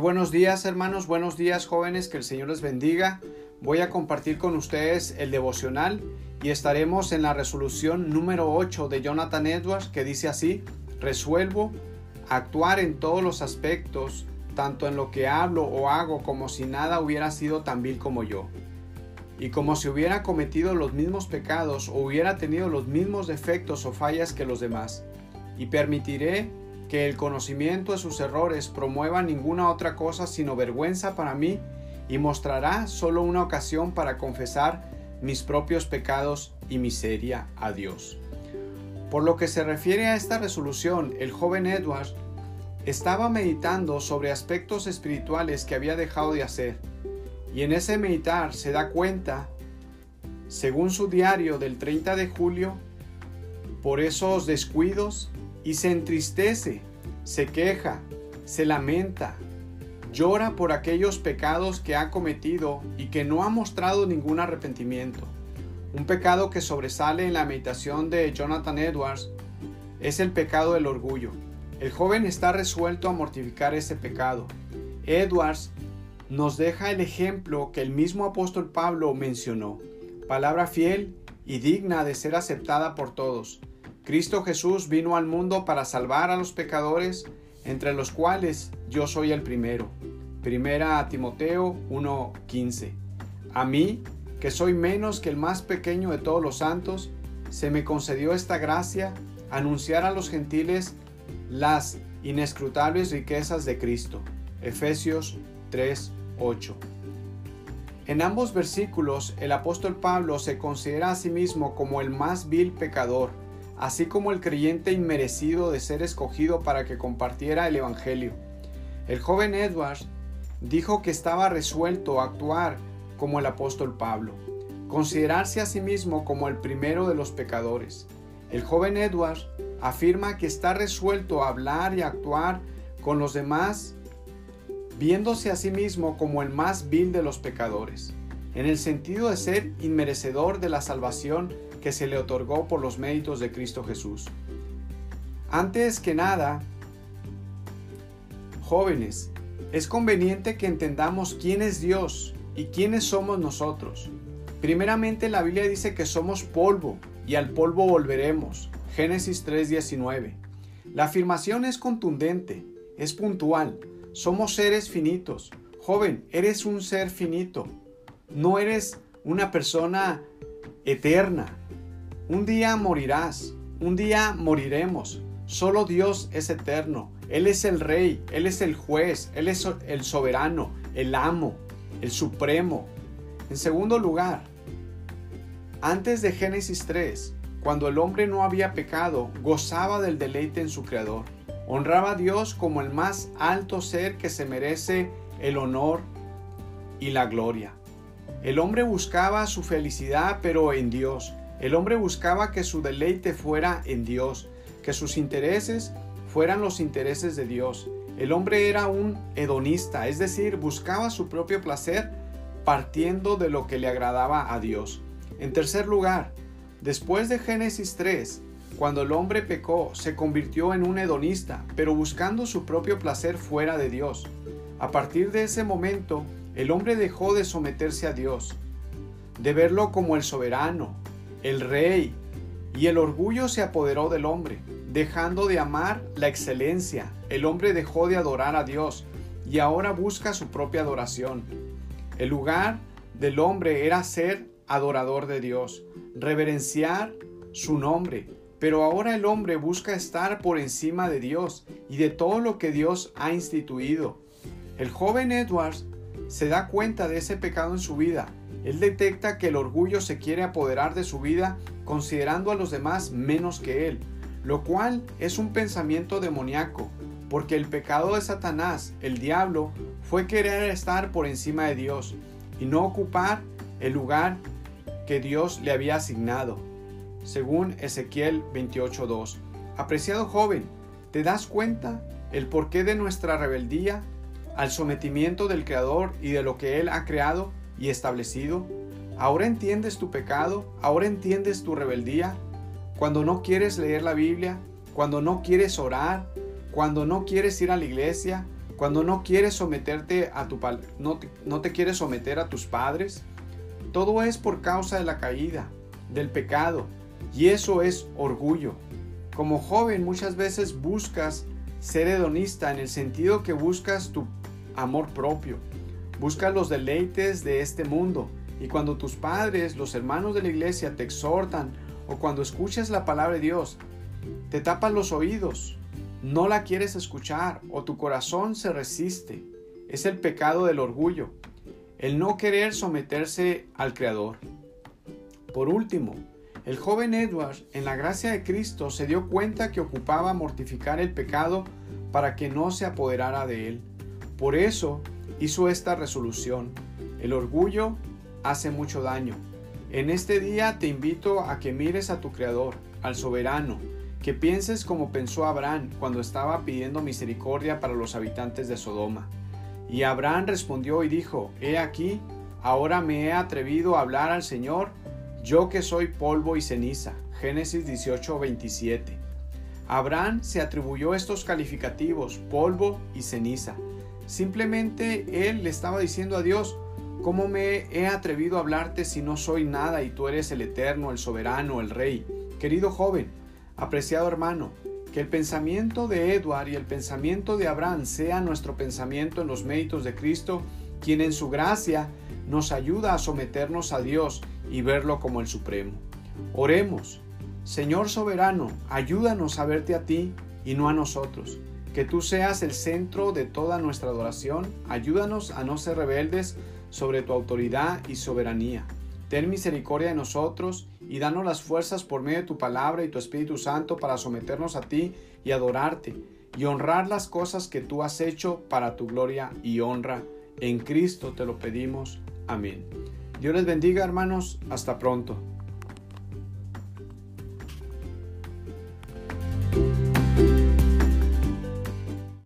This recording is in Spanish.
Buenos días hermanos, buenos días jóvenes, que el Señor les bendiga. Voy a compartir con ustedes el devocional y estaremos en la resolución número 8 de Jonathan Edwards que dice así, resuelvo actuar en todos los aspectos, tanto en lo que hablo o hago como si nada hubiera sido tan vil como yo. Y como si hubiera cometido los mismos pecados o hubiera tenido los mismos defectos o fallas que los demás. Y permitiré que el conocimiento de sus errores promueva ninguna otra cosa sino vergüenza para mí y mostrará solo una ocasión para confesar mis propios pecados y miseria a Dios. Por lo que se refiere a esta resolución, el joven Edward estaba meditando sobre aspectos espirituales que había dejado de hacer, y en ese meditar se da cuenta, según su diario del 30 de julio, por esos descuidos y se entristece, se queja, se lamenta, llora por aquellos pecados que ha cometido y que no ha mostrado ningún arrepentimiento. Un pecado que sobresale en la meditación de Jonathan Edwards es el pecado del orgullo. El joven está resuelto a mortificar ese pecado. Edwards nos deja el ejemplo que el mismo apóstol Pablo mencionó, palabra fiel y digna de ser aceptada por todos. Cristo Jesús vino al mundo para salvar a los pecadores, entre los cuales yo soy el primero. Primera a Timoteo 1:15. A mí, que soy menos que el más pequeño de todos los santos, se me concedió esta gracia, anunciar a los gentiles las inescrutables riquezas de Cristo. Efesios 3:8. En ambos versículos el apóstol Pablo se considera a sí mismo como el más vil pecador, así como el creyente inmerecido de ser escogido para que compartiera el Evangelio. El joven Edwards dijo que estaba resuelto a actuar como el apóstol Pablo, considerarse a sí mismo como el primero de los pecadores. El joven Edwards afirma que está resuelto a hablar y actuar con los demás, viéndose a sí mismo como el más vil de los pecadores, en el sentido de ser inmerecedor de la salvación que se le otorgó por los méritos de Cristo Jesús. Antes que nada, jóvenes, es conveniente que entendamos quién es Dios y quiénes somos nosotros. Primeramente la Biblia dice que somos polvo y al polvo volveremos. Génesis 3:19. La afirmación es contundente, es puntual. Somos seres finitos. Joven, eres un ser finito. No eres una persona eterna. Un día morirás, un día moriremos. Solo Dios es eterno. Él es el rey, Él es el juez, Él es el soberano, el amo, el supremo. En segundo lugar, antes de Génesis 3, cuando el hombre no había pecado, gozaba del deleite en su Creador. Honraba a Dios como el más alto ser que se merece el honor y la gloria. El hombre buscaba su felicidad, pero en Dios. El hombre buscaba que su deleite fuera en Dios, que sus intereses fueran los intereses de Dios. El hombre era un hedonista, es decir, buscaba su propio placer partiendo de lo que le agradaba a Dios. En tercer lugar, después de Génesis 3, cuando el hombre pecó, se convirtió en un hedonista, pero buscando su propio placer fuera de Dios. A partir de ese momento, el hombre dejó de someterse a Dios, de verlo como el soberano, el rey, y el orgullo se apoderó del hombre, dejando de amar la excelencia. El hombre dejó de adorar a Dios y ahora busca su propia adoración. El lugar del hombre era ser adorador de Dios, reverenciar su nombre, pero ahora el hombre busca estar por encima de Dios y de todo lo que Dios ha instituido. El joven Edwards se da cuenta de ese pecado en su vida él detecta que el orgullo se quiere apoderar de su vida considerando a los demás menos que él, lo cual es un pensamiento demoníaco, porque el pecado de Satanás, el diablo, fue querer estar por encima de Dios y no ocupar el lugar que Dios le había asignado, según Ezequiel 28.2. Apreciado joven, ¿te das cuenta el porqué de nuestra rebeldía al sometimiento del Creador y de lo que Él ha creado? y establecido? ¿Ahora entiendes tu pecado? ¿Ahora entiendes tu rebeldía? Cuando no quieres leer la Biblia, cuando no quieres orar, cuando no quieres ir a la iglesia, Cuando no quieres someterte a tu no no te quieres someter a tus padres, todo es por causa de la caída, del pecado, y eso es orgullo. Como joven muchas veces buscas ser hedonista en el sentido que buscas tu amor propio, buscas los deleites de este mundo, y cuando tus padres, los hermanos de la iglesia te exhortan o cuando escuchas la palabra de Dios, te tapan los oídos, no la quieres escuchar o tu corazón se resiste. Es el pecado del orgullo, el no querer someterse al Creador. Por último, el joven Edward, en la gracia de Cristo, se dio cuenta que ocupaba mortificar el pecado para que no se apoderara de él. Por eso hizo esta resolución. El orgullo hace mucho daño. En este día te invito a que mires a tu Creador, al soberano, que pienses como pensó Abraham cuando estaba pidiendo misericordia para los habitantes de Sodoma. Y Abraham respondió y dijo, He aquí, ahora me he atrevido a hablar al Señor, yo que soy polvo y ceniza. Génesis 18, 27. Abraham se atribuyó estos calificativos, polvo y ceniza. Simplemente él le estaba diciendo a Dios, ¿cómo me he atrevido a hablarte si no soy nada y tú eres el eterno, el soberano, el rey? Querido joven, apreciado hermano, que el pensamiento de Edward y el pensamiento de Abraham sea nuestro pensamiento en los méritos de Cristo, quien en su gracia nos ayuda a someternos a Dios y verlo como el Supremo. Oremos, Señor soberano, ayúdanos a verte a ti y no a nosotros. Que tú seas el centro de toda nuestra adoración. Ayúdanos a no ser rebeldes sobre tu autoridad y soberanía. Ten misericordia de nosotros y danos las fuerzas por medio de tu palabra y tu Espíritu Santo para someternos a ti y adorarte y honrar las cosas que tú has hecho para tu gloria y honra. En Cristo te lo pedimos. Amén. Dios les bendiga hermanos. Hasta pronto.